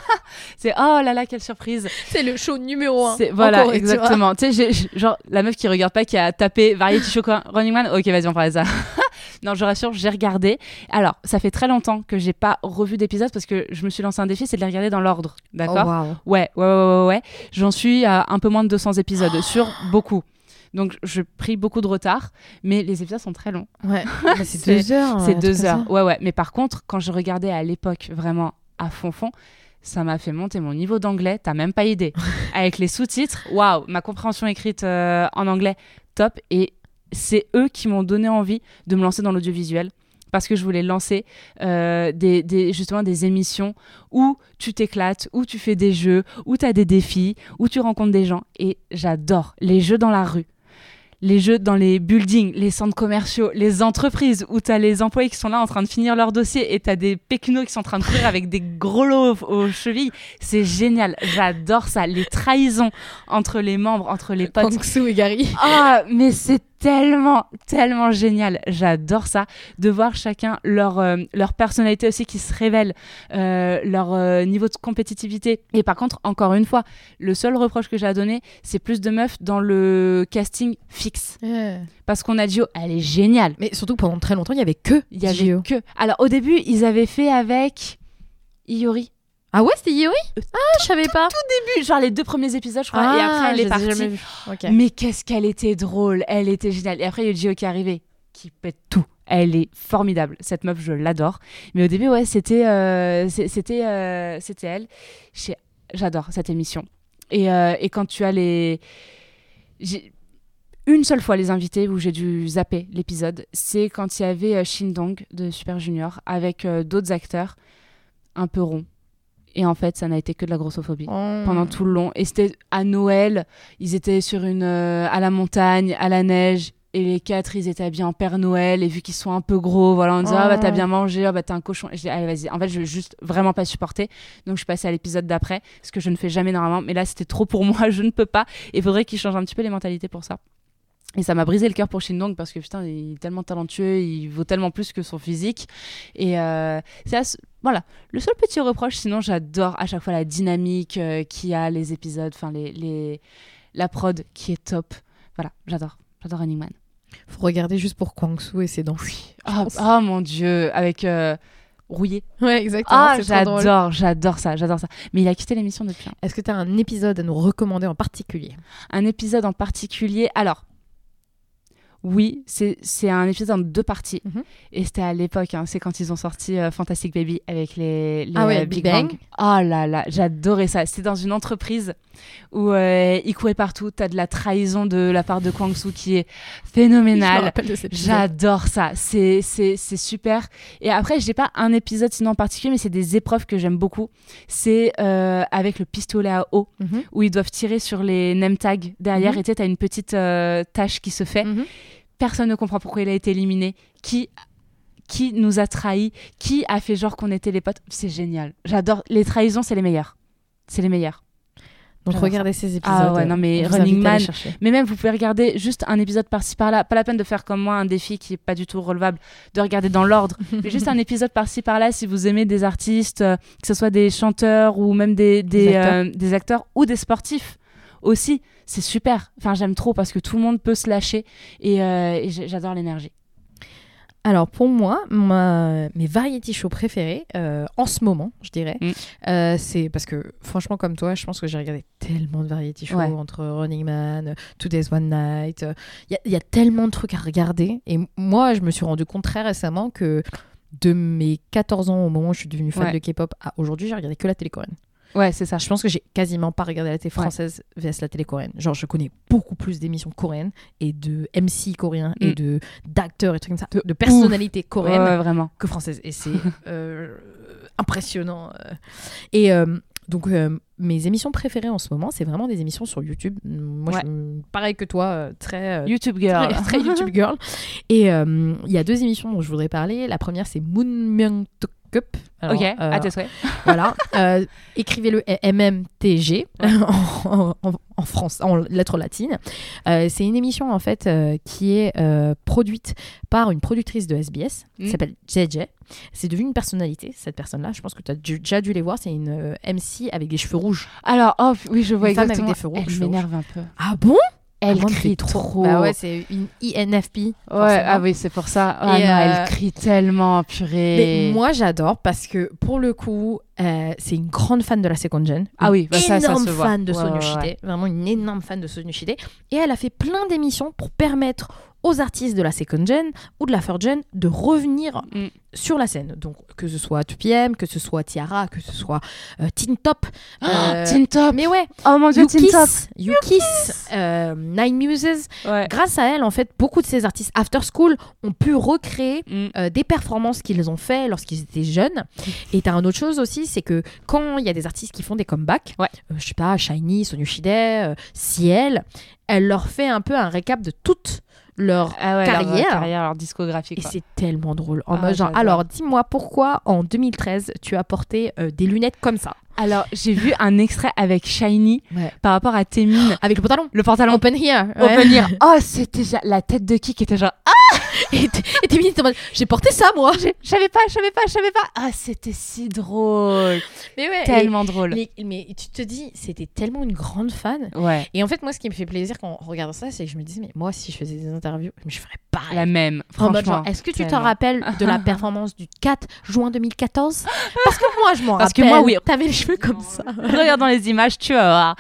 *laughs* c'est oh là là, quelle surprise. C'est le show numéro C'est- Voilà, exactement. Tu sais, genre la meuf qui regarde pas, qui a tapé Variety Show Running Man. Ok, vas-y, on parle de ça. *laughs* non, je rassure, j'ai regardé. Alors, ça fait très longtemps que j'ai pas revu d'épisode parce que je me suis lancé un défi, c'est de les regarder dans l'ordre. D'accord? Ouais, ouais, ouais, ouais. ouais. J'en suis à un peu moins de 200 épisodes sur beaucoup. Donc, je pris beaucoup de retard, mais les épisodes sont très longs. Ouais. *laughs* C'est deux heures. C'est deux heures. Ouais, ouais. Mais par contre, quand je regardais à l'époque vraiment à fond fond, ça m'a fait monter mon niveau d'anglais. T'as même pas idée. *laughs* Avec les sous-titres, waouh, ma compréhension écrite euh, en anglais, top. Et c'est eux qui m'ont donné envie de me lancer dans l'audiovisuel. Parce que je voulais lancer euh, des, des- justement des émissions où tu t'éclates, où tu fais des jeux, où tu as des défis, où tu rencontres des gens. Et j'adore les jeux dans la rue les jeux dans les buildings, les centres commerciaux, les entreprises où tu as les employés qui sont là en train de finir leur dossier et tu as des pécunos qui sont en train de courir avec des gros lots aux, chevilles. C'est génial. J'adore ça. Les trahisons entre les membres, entre les potes. Kang-soo et Gary. Ah, mais c'est tellement, tellement génial. J'adore ça. De voir chacun leur, euh, leur personnalité aussi qui se révèle, euh, leur euh, niveau de compétitivité. Et par contre, encore une fois, le seul reproche que j'ai à donner, c'est plus de meufs dans le casting fixe. Parce qu'on a dit, oh, elle est géniale. Mais surtout pendant très longtemps, il y avait que Il y avait que. Alors, au début, ils avaient fait avec Iori. Ah ouais, c'était Yuri Ah, je savais pas. Début, genre les deux premiers épisodes, je crois. et après, elle est partie. Ok. Mais qu'est-ce qu'elle était drôle, elle était géniale. Et après, il y a eu Gio qui est arrivé, qui pète tout. Elle est formidable, cette meuf, je l'adore. Mais au début, ouais, c'était euh, c'était euh, c'était elle. J'adore cette émission. Et, euh, et quand tu as les. Une seule fois les invités où j'ai dû zapper l'épisode, c'est quand il y avait euh, Shin Dong de Super Junior avec euh, d'autres acteurs un peu ronds. Et en fait, ça n'a été que de la grossophobie Oh. pendant tout le long. Et c'était à Noël, ils étaient sur une euh, à la montagne, à la neige. Et les quatre, ils étaient habillés en Père Noël. Et vu qu'ils sont un peu gros, voilà, on disait, ah bah t'as Oh. bien mangé, ah bah t'es un cochon. Et je dis, allez, vas-y. En fait, je vais juste vraiment pas supporter. Donc, je suis passée à l'épisode d'après, ce que je ne fais jamais normalement. Mais là, c'était trop pour *laughs* moi, je ne peux pas. Et il faudrait qu'ils changent un petit peu les mentalités pour ça. Et ça m'a brisé le cœur pour Shindong parce que putain, il est tellement talentueux, il vaut tellement plus que son physique. Et euh, c'est voilà, le seul petit reproche, sinon j'adore à chaque fois la dynamique euh, qu'il y a, les épisodes, enfin les, les, la prod qui est top. Voilà, j'adore, j'adore Running Man. Faut regarder juste pour Kwang Soo et ses dents. Ah pense. oh mon dieu, avec euh, Rouillé. Ouais, exactement. Ah, j'adore, j'adore ça, j'adore ça. Mais il a quitté l'émission depuis. hein. Est-ce que tu as un épisode à nous recommander en particulier? Un épisode en particulier? Alors, oui, c'est un épisode en deux parties. Mhm. Et c'était à l'époque, hein, c'est quand ils ont sorti euh, Fantastic Baby avec les, les, Ah ouais, euh, Big Bang. Oh là là, j'adorais ça. C'était dans une entreprise où euh, ils couraient partout. T'as de la trahison de la part de Kwang Soo qui est phénoménale. J'adore ça, c'est super. Et après, je n'ai pas un épisode sinon en particulier, mais c'est des épreuves que j'aime beaucoup. C'est euh, avec le pistolet à eau, Mhm. où ils doivent tirer sur les name tags derrière, Mhm. et tu sais, t'as une petite tâche qui se fait. Personne ne comprend pourquoi il a été éliminé. Qui, qui nous a trahis? Qui a fait genre qu'on était les potes? C'est génial. J'adore. Les trahisons, c'est les meilleurs. C'est les meilleurs. Donc regardez ces épisodes. Ah ouais, non, mais Running Man. Mais même, vous pouvez regarder juste un épisode par-ci par-là. Pas la peine de faire comme moi un défi qui est pas du tout relevable, de regarder dans l'ordre. *laughs* mais juste un épisode par-ci par-là si vous aimez des artistes, euh, que ce soit des chanteurs ou même des, des, Des acteurs. euh, des acteurs ou des sportifs aussi. C'est super. Enfin, j'aime trop parce que tout le monde peut se lâcher et, euh, et j'adore l'énergie. Alors pour moi, ma- mes variety shows préférés euh, en ce moment, je dirais, Mm. euh, c'est parce que franchement comme toi, je pense que j'ai regardé tellement de variety shows Ouais. entre Running Man, Today's One Night. Il y, a- il y a tellement de trucs à regarder. Et moi, je me suis rendu compte très récemment que de mes 14 ans au moment où je suis devenue fan Ouais. de K-pop à aujourd'hui, j'ai regardé que la télé coréenne. Ouais, c'est ça. Je pense que j'ai quasiment pas regardé la télé française vs la télé coréenne. Genre, je connais beaucoup plus d'émissions coréennes et de MC coréens et Mm. de d'acteurs et trucs comme ça, De de, personnalités coréennes Ouais, ouais, vraiment. que françaises. Et c'est *laughs* euh, impressionnant. euh. Et euh, donc, euh, mes émissions préférées en ce moment, c'est vraiment des émissions sur YouTube. Moi, je pareil que toi, très. YouTube Girl. Très, très *laughs* YouTube girl. Et euh, il y a deux émissions dont je voudrais parler. La première, c'est Moon Myung Cup. Alors, ok, euh, à tes souhaits. *laughs* voilà. Euh, Écrivez-le MMTG *laughs* en, en, en France, en lettres latines. Euh, c'est une émission en fait euh, qui est euh, produite par une productrice de SBS qui Mm. s'appelle JJ. C'est devenu une personnalité cette personne-là. Je pense que tu as déjà dû les voir. C'est une euh, MC avec des cheveux rouges. Alors, oh, oui, je vois Une femme avec exactement. des feux rouges, Elle cheveux m'énerve un peu. Ah bon? Elle crie fait trop. Bah ouais, c'est une INFP. Ouais, ah oui, c'est pour ça. Ah non, euh, elle crie tellement, purée. Mais moi j'adore parce que pour le coup, euh, c'est une grande fan de la second gen. Ah oui, bah ça, ça énorme se voit. fan de Ouais, Sonoshide, ouais, ouais. vraiment une énorme fan de Sonoshide. Et elle a fait plein d'émissions pour permettre aux artistes de la second gen ou de la third gen de revenir Mm. sur la scène. Donc que ce soit 2PM, que ce soit Tiara, que ce soit euh, Teen Top. Oh, euh, Teen Top. Mais ouais, Oh mon dieu, Teen Top. Kiss, You Kiss, euh, Nine Muses. Ouais. Grâce à elle, en fait, beaucoup de ces artistes after school ont pu recréer Mm. euh, des performances qu'ils ont fait lorsqu'ils étaient jeunes. Et t'as une autre chose aussi, c'est que quand il y a des artistes qui font des comebacks, Ouais. je sais pas, Shiny, Sonushide, Ciel, elle leur fait un peu un récap de toute leur Ah ouais, leur, carrière. euh, carrière, leur discographie. Et quoi. c'est tellement drôle. En Ah, mode genre, alors dis-moi pourquoi en 2013 tu as porté euh, des lunettes comme ça? Alors, j'ai vu un extrait avec Shiny Ouais. par rapport à Témine. *gasps* Avec le pantalon Le pantalon Open here. ouais. open ear. *laughs* Oh, c'était la tête de qui qui était genre. Ah, *laughs* Et t'es minute en mode, j'ai porté ça moi. je *laughs* savais pas, je savais pas, je savais pas. Ah, c'était si drôle. Mais ouais. et- Tellement drôle. Mais, mais tu te dis, c'était tellement une grande fan. Ouais, Et en fait, moi, ce qui me fait plaisir quand on regarde ça, c'est que je me disais, mais moi, si je faisais des interviews, je ferais pareil. la même. Franchement. est-ce que tu te tellement. rappelles de la performance du 4 juin 2014 Parce que moi, je m'en rappelle. Parce que moi, oui. T'avais les cheveux comme ça. *laughs* Regarde dans les images, tu vas voir.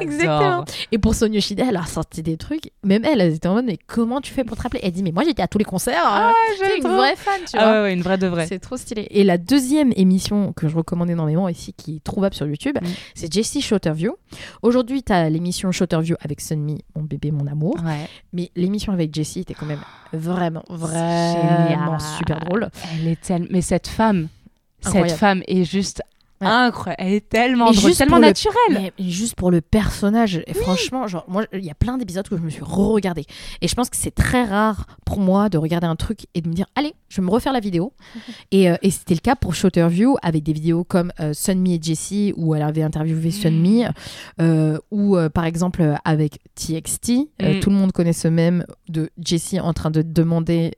Exactement. Et pour Sonia Yoshida, elle a sorti des trucs. Même elle, elle était en mode, mais comment tu fais pour te rappeler? Elle dit, mais moi, j'étais à tous les concerts. Ah, C'est j'aime une trop. vraie fan, tu Ah vois. ouais, ouais, une vraie de vraie. C'est trop stylé. Et la deuxième émission que je recommande énormément ici, qui est trouvable sur YouTube, Mm. c'est Jessie Shorterview. Aujourd'hui, tu as l'émission Shorterview avec Sunmi, mon bébé, mon amour. Ouais. Mais l'émission avec Jessie était quand même vraiment, Génial. vraiment super drôle. Elle est. Mais cette femme, Incroyable. cette femme est juste Ouais. incroyable. Elle est tellement drôle, juste tellement le- naturelle. Mais juste pour le personnage, et franchement, genre, moi, il y a plein d'épisodes que je me suis re-regardé. Et je pense que c'est très rare pour moi de regarder un truc et de me dire, allez, je vais me refaire la vidéo. *laughs* et euh, et c'était le cas pour Shorterview avec des vidéos comme euh, Sunmi et Jessie, où elle avait interviewé Sunmi, euh, ou euh, par exemple avec TXT. Mm. tout le monde connaît ce même de Jessie en train de demander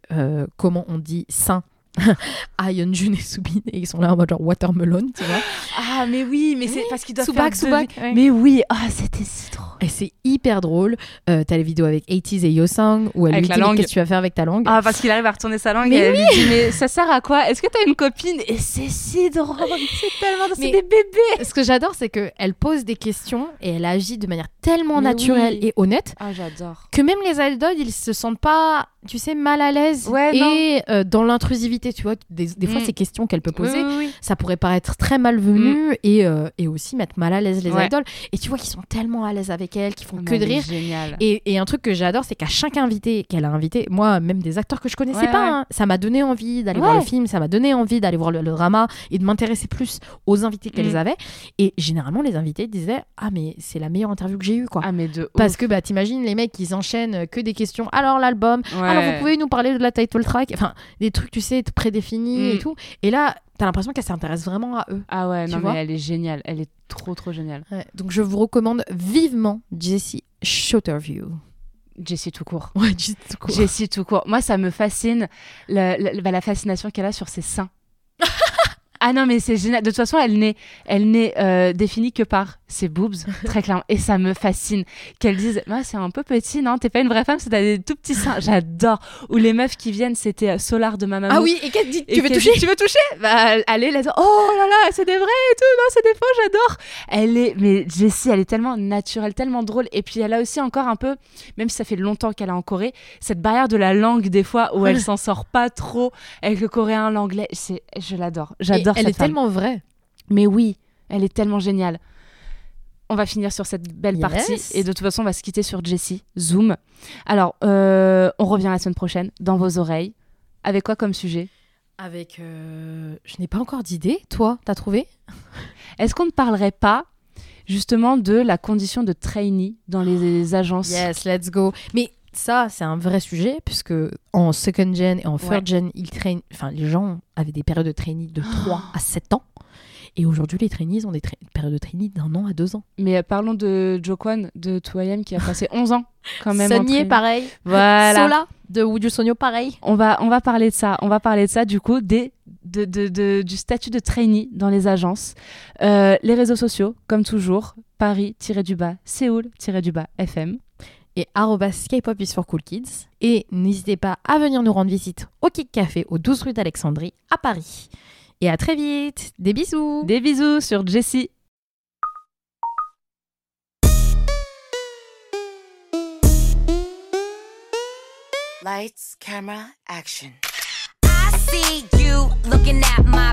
comment on dit saint. *laughs* à Yeonjun et Subin et ils sont là en mode genre watermelon tu vois Ah, mais oui, mais c'est parce qu'ils doivent Soubak, faire vi- ouais. Mais oui, ah, c'était si drôle. Et c'est hyper drôle. Euh, T'as les vidéos avec 80s et Yosang où elle Avec lui dit qu'est-ce que tu vas faire avec ta langue? Ah, parce qu'il arrive à retourner sa langue Mais et elle lui dit Mais ça sert à quoi? Est-ce que t'as une copine? Et c'est si drôle, c'est tellement. C'est des bébés Ce que j'adore, c'est qu'elle pose des questions et elle agit de manière tellement Mais naturelle oui. et honnête Ah, j'adore. que même les idols, ils se sentent pas, tu sais, mal à l'aise Ouais, et euh, dans l'intrusivité, tu vois. Des, des fois, Mm. ces questions qu'elle peut poser, Oui, ça pourrait paraître très malvenu et, euh, et aussi mettre mal à l'aise les Ouais. idoles. Et tu vois qu'ils sont tellement à l'aise avec elle, qu'ils font Oh, que de rire. Génial. Et, et un truc que j'adore, c'est qu'à chaque invité qu'elle a invité, moi, même des acteurs que je connaissais Ouais, pas, ouais. hein, ça m'a donné envie d'aller voir le film, ça m'a donné envie d'aller voir le, le drama et de m'intéresser plus aux invités qu'elles Mm. avaient. Et généralement, les invités disaient Ah, mais c'est la meilleure interview que j'ai eue, quoi. Ah, mais de ouf. Parce que bah, t'imagines les mecs, ils enchaînent que des questions. Alors l'album, alors vous pouvez nous parler de la title track, enfin des trucs, tu sais, prédéfinis Mm. et tout. Et là, t'as l'impression qu'elle s'intéresse vraiment à eux. Ah ouais, non, mais elle est géniale. Elle est trop, trop géniale. Donc je vous recommande vivement Jessie Shotterview. Jessie tout court. Ouais, Jessie tout court. Jessie tout court. Moi, ça me fascine la, la- bah, la fascination qu'elle a sur ses seins. *laughs* ah non, mais c'est génial. De toute façon, elle n'est, elle n'est euh, définie que par ses boobs, très clairement. Et ça me fascine qu'elle dise Moi, c'est un peu petit, non? T'es pas une vraie femme, c'est t'as des tout petits seins. J'adore. Ou les meufs qui viennent, c'était euh, Solar de Mamamoo. Ah oui, et qu'elle dit Tu veux toucher? dit, Tu veux toucher Bah, allez, là, oh là là, c'est des vrais et tout, non, c'est des faux, j'adore. Elle est, mais Jessie, elle est tellement naturelle, tellement drôle. Et puis, elle a aussi encore un peu, même si ça fait longtemps qu'elle est en Corée, cette barrière de la langue, des fois, où elle s'en sort pas trop avec le coréen, l'anglais. C'est, je l'adore. J'adore Elle cette est femme. tellement vraie. Mais oui, elle est tellement géniale. On va finir sur cette belle Yes. partie et de toute façon, on va se quitter sur Jessie. Zoom. Alors, euh, on revient la semaine prochaine dans vos oreilles. Avec quoi comme sujet? Avec. euh, Je n'ai pas encore d'idée. Toi, t'as trouvé? *laughs* Est-ce qu'on ne parlerait pas justement de la condition de trainee dans les agences? Yes, let's go. Mais ça, c'est un vrai sujet, puisque en second gen et en third Ouais. gen, ils traînent. Enfin, les gens avaient des périodes de trainee de *gasps* 3 à 7 ans. Et aujourd'hui, les trainees ont des tra- périodes de trainee d'un an à deux ans. Mais parlons de Jo Kwon de 2AM qui a passé *laughs* 11 ans quand même. trainee. pareil. Voilà. Sola de Sonyo, pareil. On va, on va parler de ça. On va parler de ça, du coup, des, de, de- de- du statut de trainee dans les agences. Euh, les réseaux sociaux, comme toujours, Paris-du-bas, Séoul-du-bas, FM. Et K-pop is for cool kids. Et n'hésitez pas à venir nous rendre visite au Kick Café, au 12 rue d'Alexandrie, à Paris. Et à très vite. Des bisous. Des bisous sur Jessie. Lights, camera, action. I see you looking at my.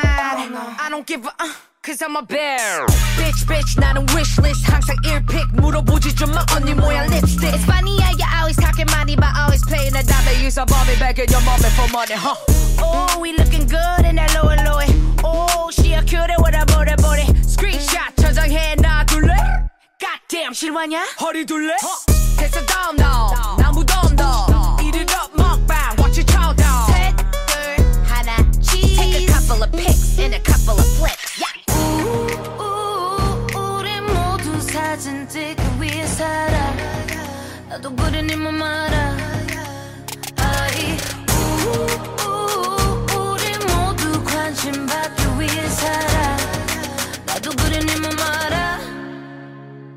mad? I don't give a uh, cause I'm a bear. Bitch, bitch, 나는 wishlist. 항상 earpick 물어보지 좀 마, 언니 모양 lipstick. It's funny how you always talking money, but always playing the dummy. Use a bomb back in your mommy for money, huh? Oh, we looking good in that lower lower. Oh, she a cutie with a booty booty. Screenshot 저장해 놔둘래? Goddamn, 실화냐? 허리 둘래? 됐어, 다음 너. 난 무덤 Eat and a couple of flips. Yeah. 사진 찍기 위해 살아 나도 그린 힘만 말아 아이 우리 모두 관심 받기 위해 살아 나도 그린 힘만 말아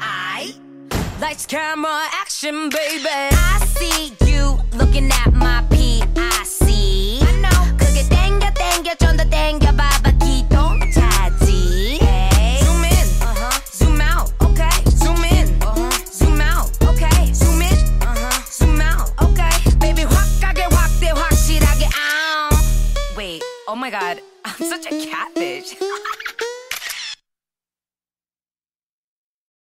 I. Lights, camera, action, baby I see you looking at my oh my god, I'm such a catfish.